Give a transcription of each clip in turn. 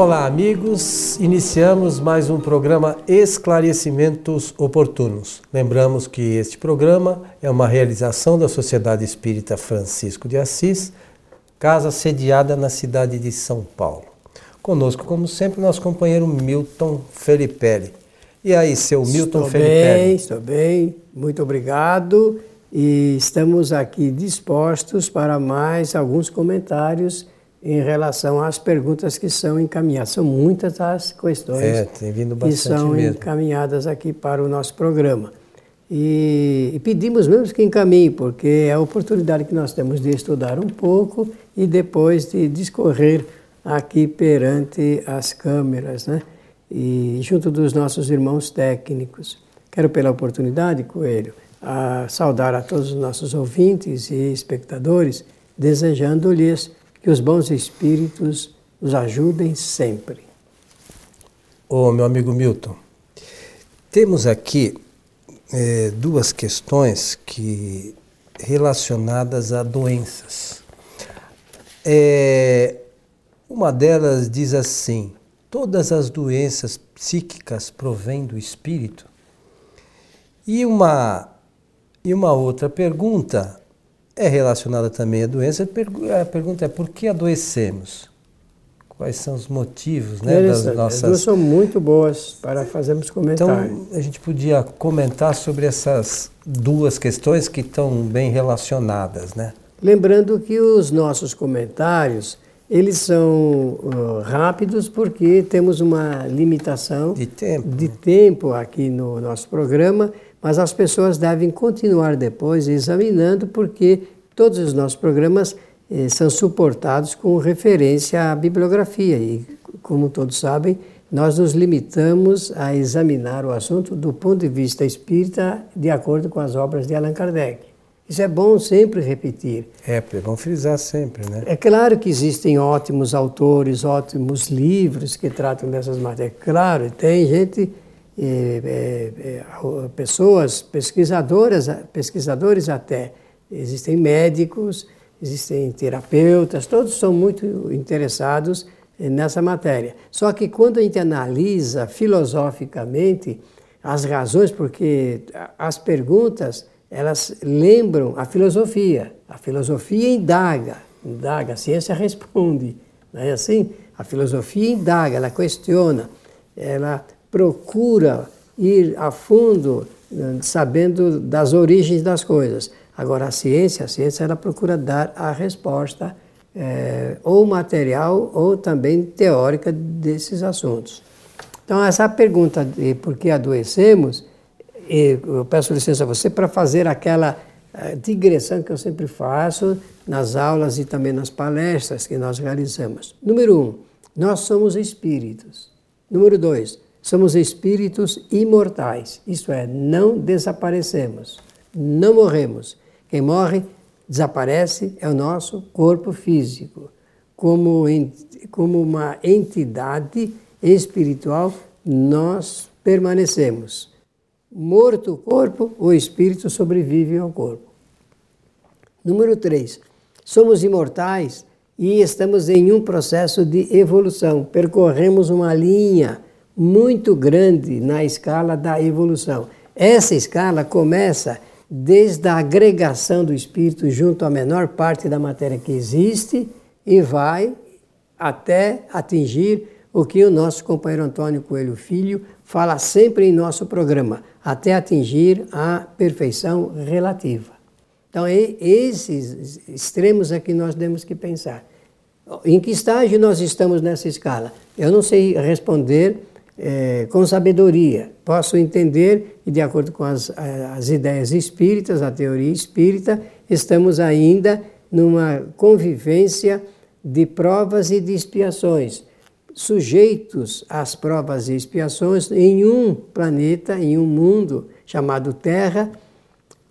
Olá, amigos. Iniciamos mais um programa Esclarecimentos Oportunos. Lembramos que este programa é uma realização da Sociedade Espírita Francisco de Assis, casa sediada na cidade de São Paulo. Conosco, como sempre, nosso companheiro Milton Felipe. E aí, seu Milton estou Felipe? Bem, estou bem, muito obrigado. E estamos aqui dispostos para mais alguns comentários em relação às perguntas que são encaminhadas. São muitas as questões é, que são mesmo. encaminhadas aqui para o nosso programa. E, e, pedimos mesmo que encaminhe, porque é a oportunidade que nós temos de estudar um pouco e depois de discorrer aqui perante as câmeras, né? E junto dos nossos irmãos técnicos. Quero pela oportunidade, Coelho, a saudar a todos os nossos ouvintes e espectadores, desejando-lhes que os bons espíritos nos ajudem sempre. Ô, oh, meu amigo Milton, temos aqui é, duas questões que relacionadas a doenças. É, uma delas diz assim: todas as doenças psíquicas provêm do espírito. E uma, e uma outra pergunta é relacionada também à doença. A pergunta é por que adoecemos? Quais são os motivos né, das nossas... As duas são muito boas para fazermos comentário. Então, a gente podia comentar sobre essas duas questões que estão bem relacionadas, né? Lembrando que os nossos comentários, eles são uh, rápidos porque temos uma limitação de tempo. de tempo aqui no nosso programa mas as pessoas devem continuar depois examinando, porque todos os nossos programas eh, são suportados com referência à bibliografia. E, como todos sabem, nós nos limitamos a examinar o assunto do ponto de vista espírita, de acordo com as obras de Allan Kardec. Isso é bom sempre repetir. É, é bom frisar sempre, né? É claro que existem ótimos autores, ótimos livros que tratam dessas matérias. Claro, tem gente pessoas pesquisadoras, pesquisadores até. Existem médicos, existem terapeutas, todos são muito interessados nessa matéria. Só que quando a gente analisa filosoficamente as razões, porque as perguntas elas lembram a filosofia. A filosofia indaga, indaga, a ciência responde. Não é assim? A filosofia indaga, ela questiona, ela procura ir a fundo eh, sabendo das origens das coisas. Agora, a ciência, a ciência ela procura dar a resposta é, ou material ou também teórica desses assuntos. Então, essa pergunta de por que adoecemos, eu peço licença a você para fazer aquela eh, digressão que eu sempre faço nas aulas e também nas palestras que nós realizamos. Número um, nós somos espíritos. Número dois, Somos espíritos imortais, isto é, não desaparecemos, não morremos. Quem morre, desaparece, é o nosso corpo físico. Como, como uma entidade espiritual, nós permanecemos. Morto o corpo, o espírito sobrevive ao corpo. Número 3. Somos imortais e estamos em um processo de evolução. Percorremos uma linha muito grande na escala da evolução. Essa escala começa desde a agregação do espírito junto à menor parte da matéria que existe e vai até atingir o que o nosso companheiro Antônio Coelho Filho fala sempre em nosso programa, até atingir a perfeição relativa. Então, esses extremos é que nós temos que pensar. Em que estágio nós estamos nessa escala? Eu não sei responder é, com sabedoria. Posso entender e, de acordo com as, as ideias espíritas, a teoria espírita, estamos ainda numa convivência de provas e de expiações, sujeitos às provas e expiações em um planeta, em um mundo chamado Terra,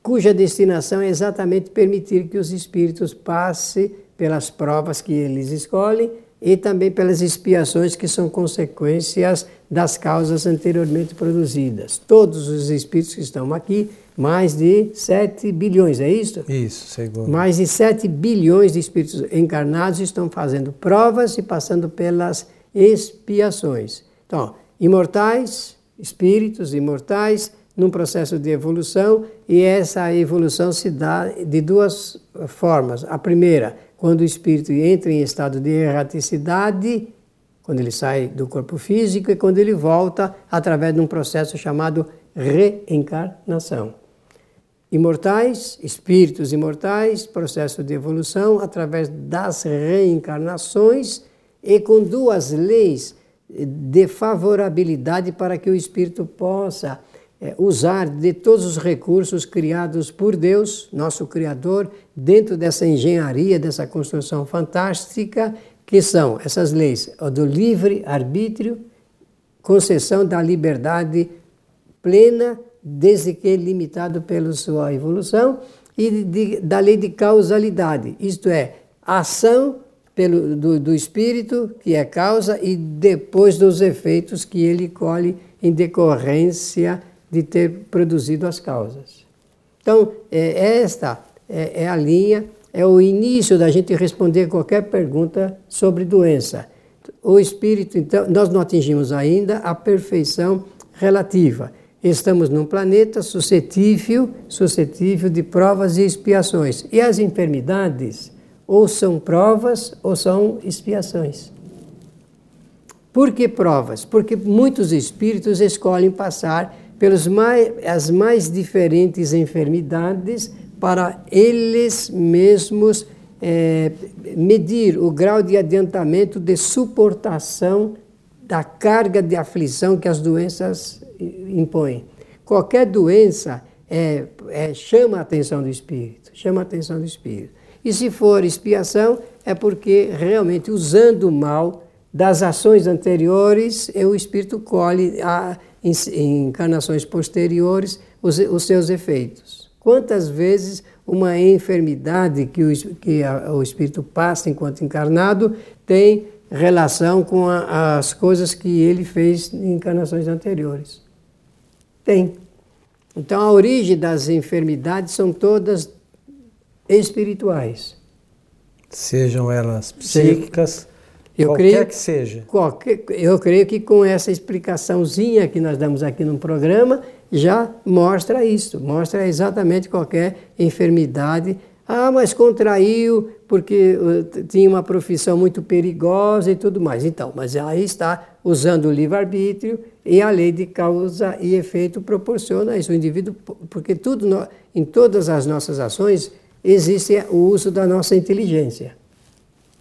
cuja destinação é exatamente permitir que os espíritos passem pelas provas que eles escolhem e também pelas expiações que são consequências das causas anteriormente produzidas. Todos os espíritos que estão aqui, mais de 7 bilhões, é isso? Isso, segundo. Mais de 7 bilhões de espíritos encarnados estão fazendo provas e passando pelas expiações. Então, imortais, espíritos imortais, num processo de evolução, e essa evolução se dá de duas formas. A primeira, quando o espírito entra em estado de erraticidade, quando ele sai do corpo físico, e quando ele volta através de um processo chamado reencarnação. Imortais, espíritos imortais, processo de evolução através das reencarnações e com duas leis de favorabilidade para que o espírito possa é, usar de todos os recursos criados por Deus, nosso Criador, dentro dessa engenharia, dessa construção fantástica, que são essas leis do livre arbítrio, concessão da liberdade plena, desde que limitado pela sua evolução, e de, da lei de causalidade, isto é, ação pelo, do, do espírito, que é causa, e depois dos efeitos que ele colhe em decorrência de ter produzido as causas. Então, é, esta é, é a linha, é o início da gente responder qualquer pergunta sobre doença. O espírito, então, nós não atingimos ainda a perfeição relativa. Estamos num planeta suscetível, suscetível de provas e expiações. E as enfermidades ou são provas ou são expiações. Por que provas? Porque muitos espíritos escolhem passar pelas mais, as mais diferentes enfermidades para eles mesmos é, medir o grau de adiantamento de suportação da carga de aflição que as doenças impõem. Qualquer doença é, é, chama a atenção do espírito, chama a atenção do espírito. E se for expiação, é porque realmente usando mal das ações anteriores, o espírito colhe a, em, em encarnações posteriores os, os, seus efeitos. Quantas vezes uma enfermidade que o, que a, o espírito passa enquanto encarnado tem relação com a, as coisas que ele fez em encarnações anteriores? Tem. Então a origem das enfermidades são todas espirituais. Sejam elas psíquicas, eu qualquer creio, que seja. Qualquer, eu creio que com essa explicaçãozinha que nós damos aqui no programa, já mostra isso, mostra exatamente qualquer enfermidade. Ah, mas contraiu porque uh, tinha uma profissão muito perigosa e tudo mais. Então, mas aí está usando o livre-arbítrio e a lei de causa e efeito proporciona isso. O indivíduo, porque tudo no, em todas as nossas ações existe o uso da nossa inteligência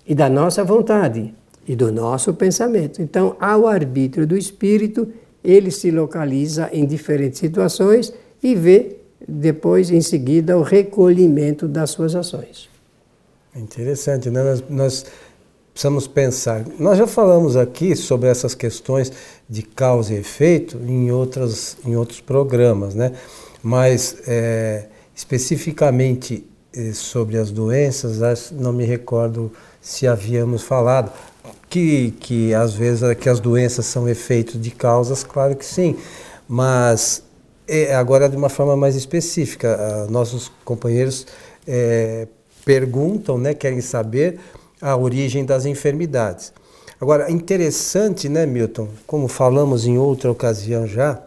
e da nossa vontade e do nosso pensamento. Então, ao arbítrio do espírito, ele se localiza em diferentes situações e vê depois, em seguida, o recolhimento das suas ações. Interessante, né? Nós, nós, precisamos pensar. Nós já falamos aqui sobre essas questões de causa e efeito em, outras, em outros programas, né? Mas é, especificamente eh, sobre as doenças, não me recordo se havíamos falado que, que às vezes que as doenças são efeitos de causas, claro que sim, mas é, agora de uma forma mais específica, nossos companheiros é, perguntam, né, querem saber a origem das enfermidades. Agora, interessante, né, Milton, como falamos em outra ocasião já,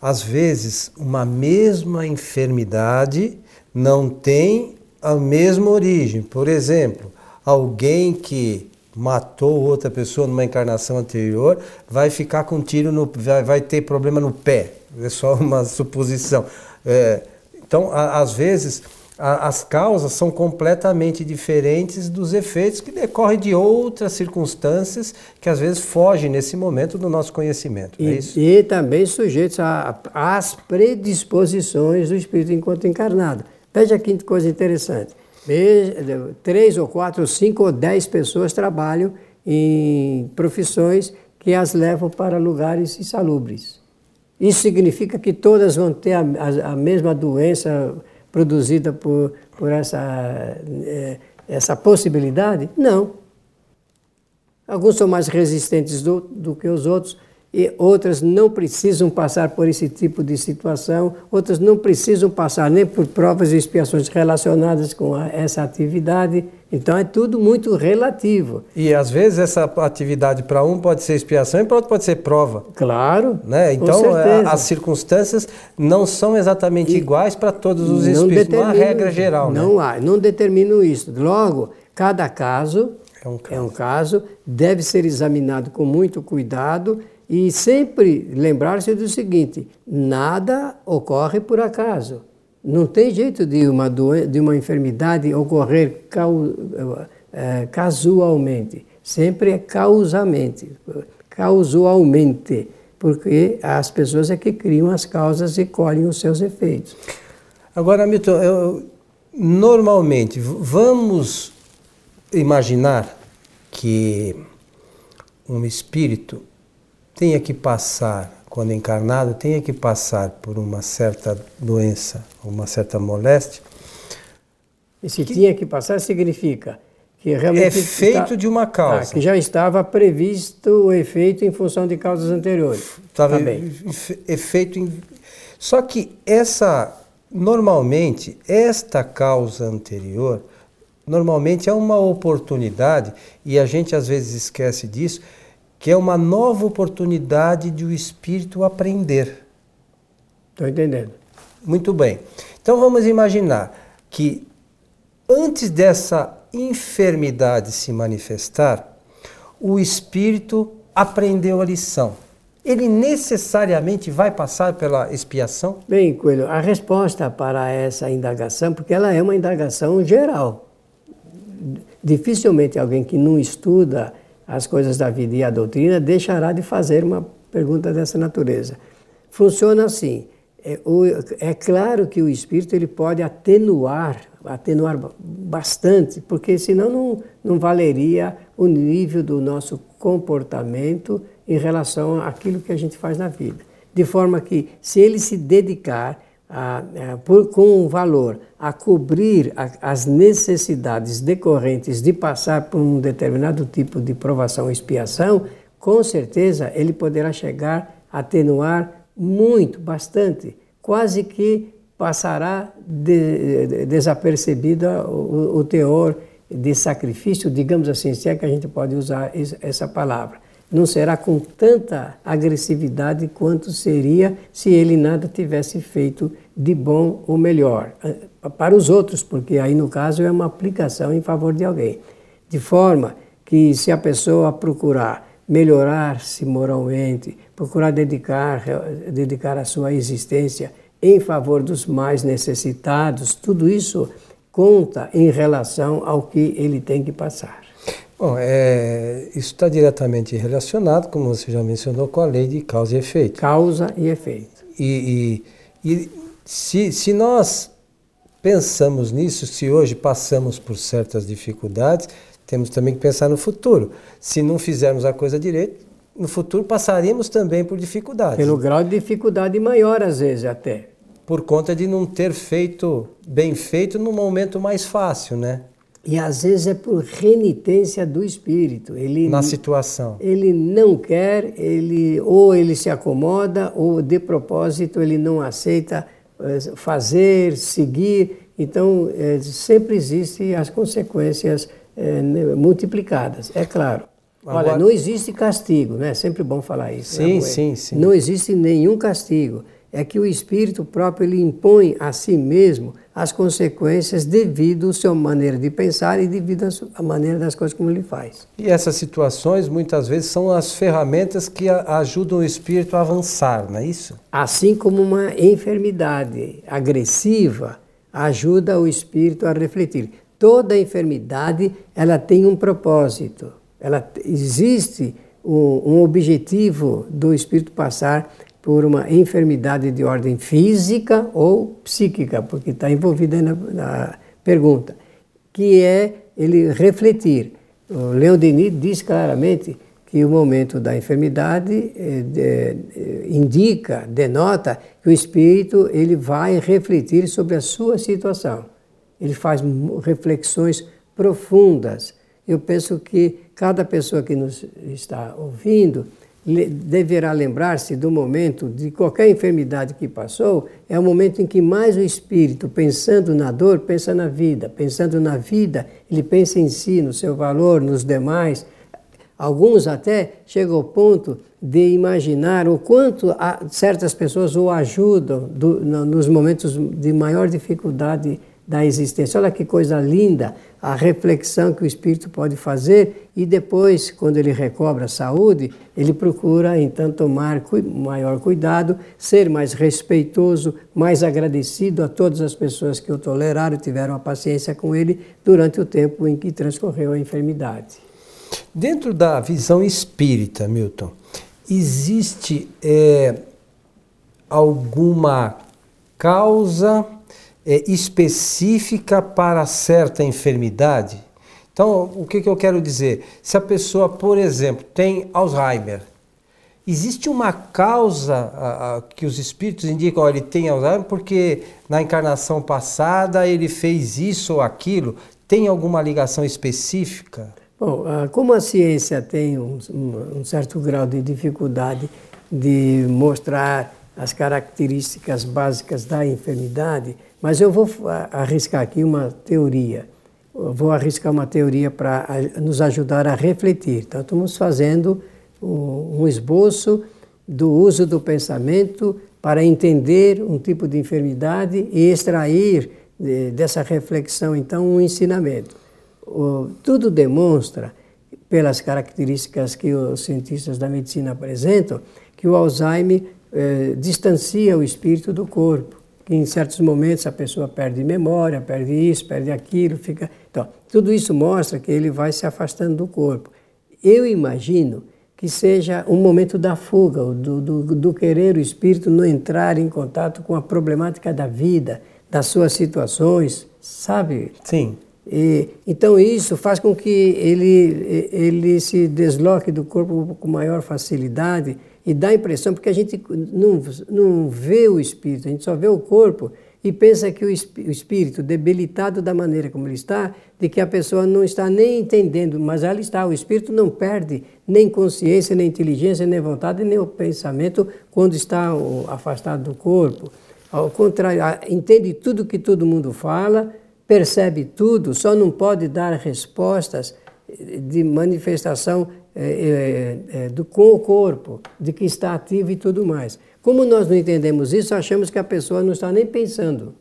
às vezes uma mesma enfermidade não tem a mesma origem. Por exemplo, alguém que matou outra pessoa numa encarnação anterior vai ficar com tiro no vai, vai ter problema no pé. É só uma suposição. É, então a, às vezes a, as causas são completamente diferentes dos efeitos que decorrem de outras circunstâncias que às vezes fogem nesse momento do nosso conhecimento e, é e também sujeitos às predisposições do espírito enquanto encarnado. Veja que coisa interessante três ou quatro, cinco ou dez pessoas trabalham em profissões que as levam para lugares insalubres. Isso significa que todas vão ter a, a, a mesma doença produzida por, por essa, é, essa possibilidade? Não. Alguns são mais resistentes do, do que os outros e outras não precisam passar por esse tipo de situação, outras não precisam passar nem por provas e expiações relacionadas com a, essa atividade. Então é tudo muito relativo. E às vezes essa atividade para um pode ser expiação e para outro pode ser prova. Claro. Né? Então é, as circunstâncias não são exatamente e iguais para todos os espíritos, não há regra geral. Não né? há, não determino isso. Logo, cada caso é um caso. é um caso, deve ser examinado com muito cuidado e sempre lembrar-se do seguinte: nada ocorre por acaso. Não tem jeito de uma, de uma enfermidade ocorrer é, casualmente. Sempre é causamente, causalmente, porque as pessoas é que criam as causas e colhem os seus efeitos. Agora, Milton, eu, normalmente, vamos imaginar que um espírito tenha que passar, quando encarnado, tenha que passar por uma certa doença, uma certa moléstia. E se que tinha que passar, significa que realmente. É feito está, de uma causa. Ah, que já estava previsto o efeito em função de causas anteriores. Estava tá efeito em. Só que essa. Normalmente, esta causa anterior, normalmente é uma oportunidade, e a gente às vezes esquece disso que é uma nova oportunidade de o espírito aprender. Estou entendendo. Muito bem. Então vamos imaginar que antes dessa enfermidade se manifestar, o espírito aprendeu a lição. Ele necessariamente vai passar pela expiação? Bem, Coelho, a resposta para essa indagação, porque ela é uma indagação geral. Dificilmente alguém que não estuda as coisas da vida e a doutrina, deixará de fazer uma pergunta dessa natureza. Funciona assim. É, o, é claro que o espírito ele pode atenuar, atenuar bastante, porque senão não, não valeria o nível do nosso comportamento em relação àquilo que a gente faz na vida. De forma que, se ele se dedicar a, a, por, com um valor a cobrir a, as necessidades decorrentes de passar por um determinado tipo de provação ou expiação, com certeza ele poderá chegar a atenuar muito, bastante, quase que passará de, de, desapercebido o, o teor de sacrifício, digamos assim, se é que a gente pode usar essa palavra não será com tanta agressividade quanto seria se ele nada tivesse feito de bom ou melhor eh, para os outros, porque aí no caso é uma aplicação em favor de alguém. De forma que se a pessoa procurar melhorar-se moralmente, procurar dedicar, dedicar a sua existência em favor dos mais necessitados, tudo isso conta em relação ao que ele tem que passar. Bom, é, isso está diretamente relacionado, como você já mencionou, com a lei de causa e efeito. Causa e efeito. E, e, e se, se nós pensamos nisso, se hoje passamos por certas dificuldades, temos também que pensar no futuro. Se não fizermos a coisa direito, no futuro passaremos também por dificuldades. Pelo grau de dificuldade maior, às vezes, até. Por conta de não ter feito bem feito no momento mais fácil, né? E às vezes é por renitência do espírito. Ele, Na situação. Ele não quer, ele ou ele se acomoda, ou de propósito ele não aceita eh, fazer, seguir. Então, é, sempre existem as consequências é, multiplicadas, é claro. Agora, Olha, não existe castigo, né? É sempre bom falar isso. Né, sim, né, sim, sim. Não existe nenhum castigo. É que o espírito próprio ele impõe a si mesmo as consequências devido à sua maneira de pensar e devido à maneira das coisas como ele faz. E essas situações muitas vezes são as ferramentas que ajudam o espírito a avançar, não é isso? Assim como uma enfermidade agressiva ajuda o espírito a refletir. Toda enfermidade ela tem um propósito. Ela existe um, um objetivo do espírito passar por uma enfermidade de ordem física ou psíquica, porque está envolvida na, na, pergunta, que é ele refletir. O Leon Denis diz claramente que o momento da enfermidade eh, de, eh, indica, denota que o espírito ele vai refletir sobre a sua situação. Ele faz reflexões profundas. Eu penso que cada pessoa que nos está ouvindo deverá lembrar-se do momento de qualquer enfermidade que passou, é o momento em que mais o espírito, pensando na dor, pensa na vida, pensando na vida, ele pensa em si, no seu valor, nos demais. Alguns até chegam ao ponto de imaginar o quanto certas pessoas o ajudam nos momentos de maior dificuldade da existência. Olha que coisa linda a reflexão que o espírito pode fazer e depois, quando ele recobra a saúde, ele procura então tomar maior cuidado, ser mais respeitoso, mais agradecido a todas as pessoas que o toleraram, tiveram a paciência com ele durante o tempo em que transcorreu a enfermidade. Dentro da visão espírita, Milton, existe é, alguma causa é, específica para certa enfermidade. Então, o que, que eu quero dizer? Se a pessoa, por exemplo, tem Alzheimer, existe uma causa a, a, que os espíritos indicam, ele tem Alzheimer porque na encarnação passada ele fez isso ou aquilo? Tem alguma ligação específica? Bom, como a ciência tem um, um certo grau de dificuldade de mostrar as características básicas da enfermidade, mas eu vou arriscar aqui uma teoria. Eu vou arriscar uma teoria para nos ajudar a refletir. Então, estamos fazendo um, esboço do uso do pensamento para entender um tipo de enfermidade e extrair de, dessa reflexão, então, um ensinamento. Tudo demonstra, pelas características que os cientistas da medicina apresentam, que o Alzheimer eh, distancia o espírito do corpo em certos momentos a pessoa perde memória, perde isso, perde aquilo, fica. Então, tudo isso mostra que ele vai se afastando do corpo. Eu imagino que seja um momento da fuga, do, do, do querer o espírito não entrar em contato com a problemática da vida, das suas situações, sabe? Sim. E, então isso faz com que ele, ele se desloque do corpo com maior facilidade e dá a impressão, porque a gente não, não vê o espírito, a gente só vê o corpo e pensa que o espírito, debilitado da maneira como ele está, de que a pessoa não está nem entendendo, mas ela está. O espírito não perde nem consciência, nem inteligência, nem vontade, nem o pensamento quando está afastado do corpo. Ao contrário, entende tudo que todo mundo fala, percebe tudo, só não pode dar respostas de manifestação é, é, é, do, com o corpo, de que está ativo e tudo mais. Como nós não entendemos isso, achamos que a pessoa não está nem pensando,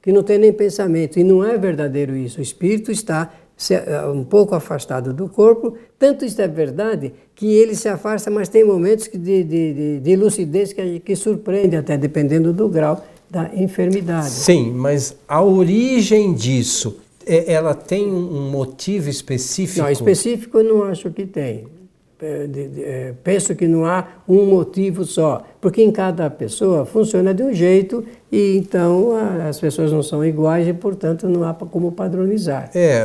que não tem nem pensamento. E não é verdadeiro isso. O espírito está é, um pouco afastado do corpo, tanto isso é verdade que ele se afasta, mas tem momentos de, de, de, de lucidez que, que surpreende, até dependendo do grau da enfermidade. Sim, mas a origem disso ela tem um motivo específico? Não, específico eu não acho que tem. É, é, penso que não há um motivo só, porque em cada pessoa funciona de um jeito e então as pessoas não são iguais e, portanto, não há como padronizar. É,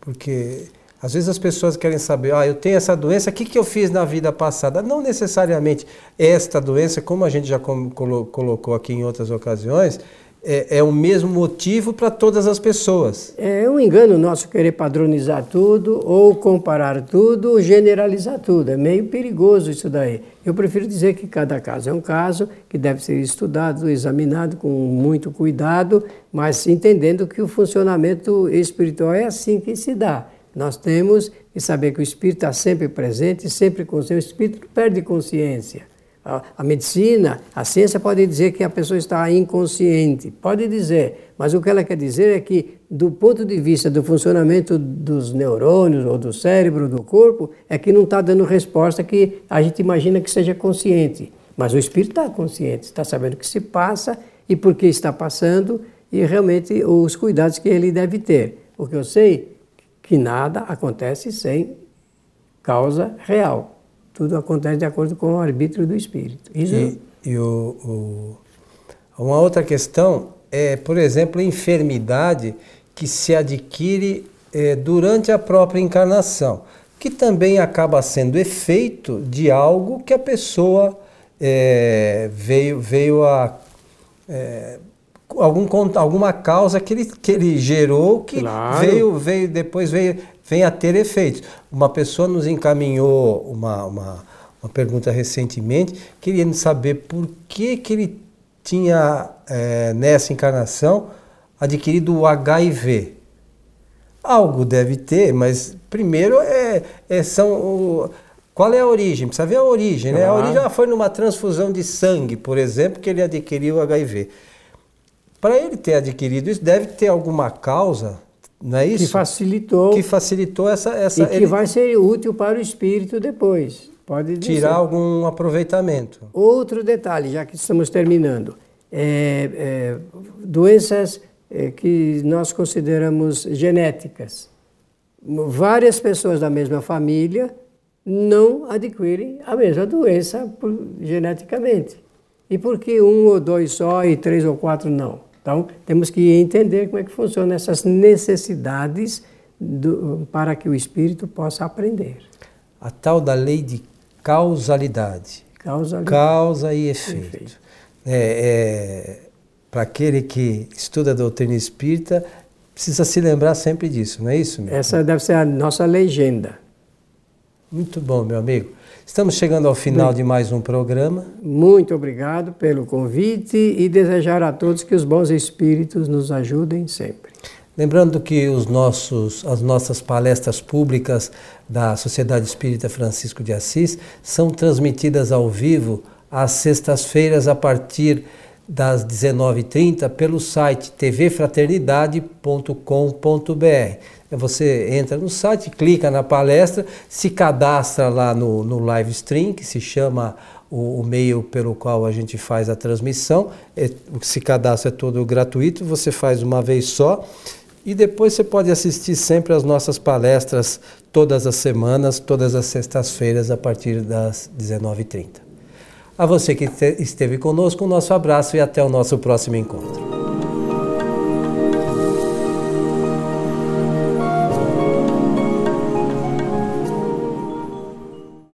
porque às vezes as pessoas querem saber, ah, eu tenho essa doença, o que, que eu fiz na vida passada? Não necessariamente esta doença, como a gente já colocou aqui em outras ocasiões, é, é o mesmo motivo para todas as pessoas. É um engano nosso querer padronizar tudo, ou comparar tudo, ou generalizar tudo. É meio perigoso isso daí. Eu prefiro dizer que cada caso é um caso que deve ser estudado, examinado com muito cuidado, mas entendendo que o funcionamento espiritual é assim que se dá. Nós temos que saber que o espírito está sempre presente, sempre consciente. O espírito perde consciência. A, medicina, a ciência pode dizer que a pessoa está inconsciente, pode dizer, mas o que ela quer dizer é que, do ponto de vista do funcionamento dos neurônios ou do cérebro, do corpo, é que não está dando resposta que a gente imagina que seja consciente. Mas o espírito está consciente, está sabendo o que se passa e por que está passando e realmente os cuidados que ele deve ter. O que eu sei que nada acontece sem causa real. Tudo acontece de acordo com o arbítrio do espírito. Isso... E, e o, o, uma outra questão é, por exemplo, a enfermidade que se adquire é, durante a própria encarnação, que também acaba sendo efeito de algo que a pessoa é, veio, veio a. É, algum, alguma causa que ele, que ele gerou que claro. veio, veio, depois veio, vem a ter efeitos. Uma pessoa nos encaminhou uma, uma, uma pergunta recentemente, querendo saber por que, que ele tinha, é, nessa encarnação, adquirido o HIV. Algo deve ter, mas primeiro é, é são. O, qual é a origem? Precisa ver a origem, né? A origem foi numa transfusão de sangue, por exemplo, que ele adquiriu o HIV. Para ele ter adquirido isso, deve ter alguma causa, não é isso? Que facilitou. Que facilitou essa. essa e que ele... vai ser útil para o espírito depois. Pode dizer. Tirar algum aproveitamento. Outro detalhe, já que estamos terminando. É, é, doenças é, que nós consideramos genéticas. Várias pessoas da mesma família não adquirem a mesma doença geneticamente. E por que um ou dois só e três ou quatro não? Então, temos que entender como é que funcionam essas necessidades do, para que o espírito possa aprender. A tal da lei de causalidade. Causalidade. Causa e efeito. efeito. É, é, para aquele que estuda a doutrina espírita, precisa se lembrar sempre disso, não é isso? Meu? Essa deve ser a nossa legenda. Muito bom, meu amigo. Estamos chegando ao final de mais um programa. Muito obrigado pelo convite e desejar a todos que os bons espíritos nos ajudem sempre. Lembrando que os nossos, as nossas palestras públicas da Sociedade Espírita Francisco de Assis são transmitidas ao vivo às sextas-feiras a partir das 19h30 pelo site tvfraternidade.com.br. Você entra no site, clica na palestra, se cadastra lá no, no live stream, que se chama o, o meio pelo qual a gente faz a transmissão. É, se cadastra é todo gratuito, você faz uma vez só. E depois você pode assistir sempre às nossas palestras todas as semanas, todas as sextas-feiras, a partir das 19h30. A você que esteve conosco, um nosso abraço e até o nosso próximo encontro.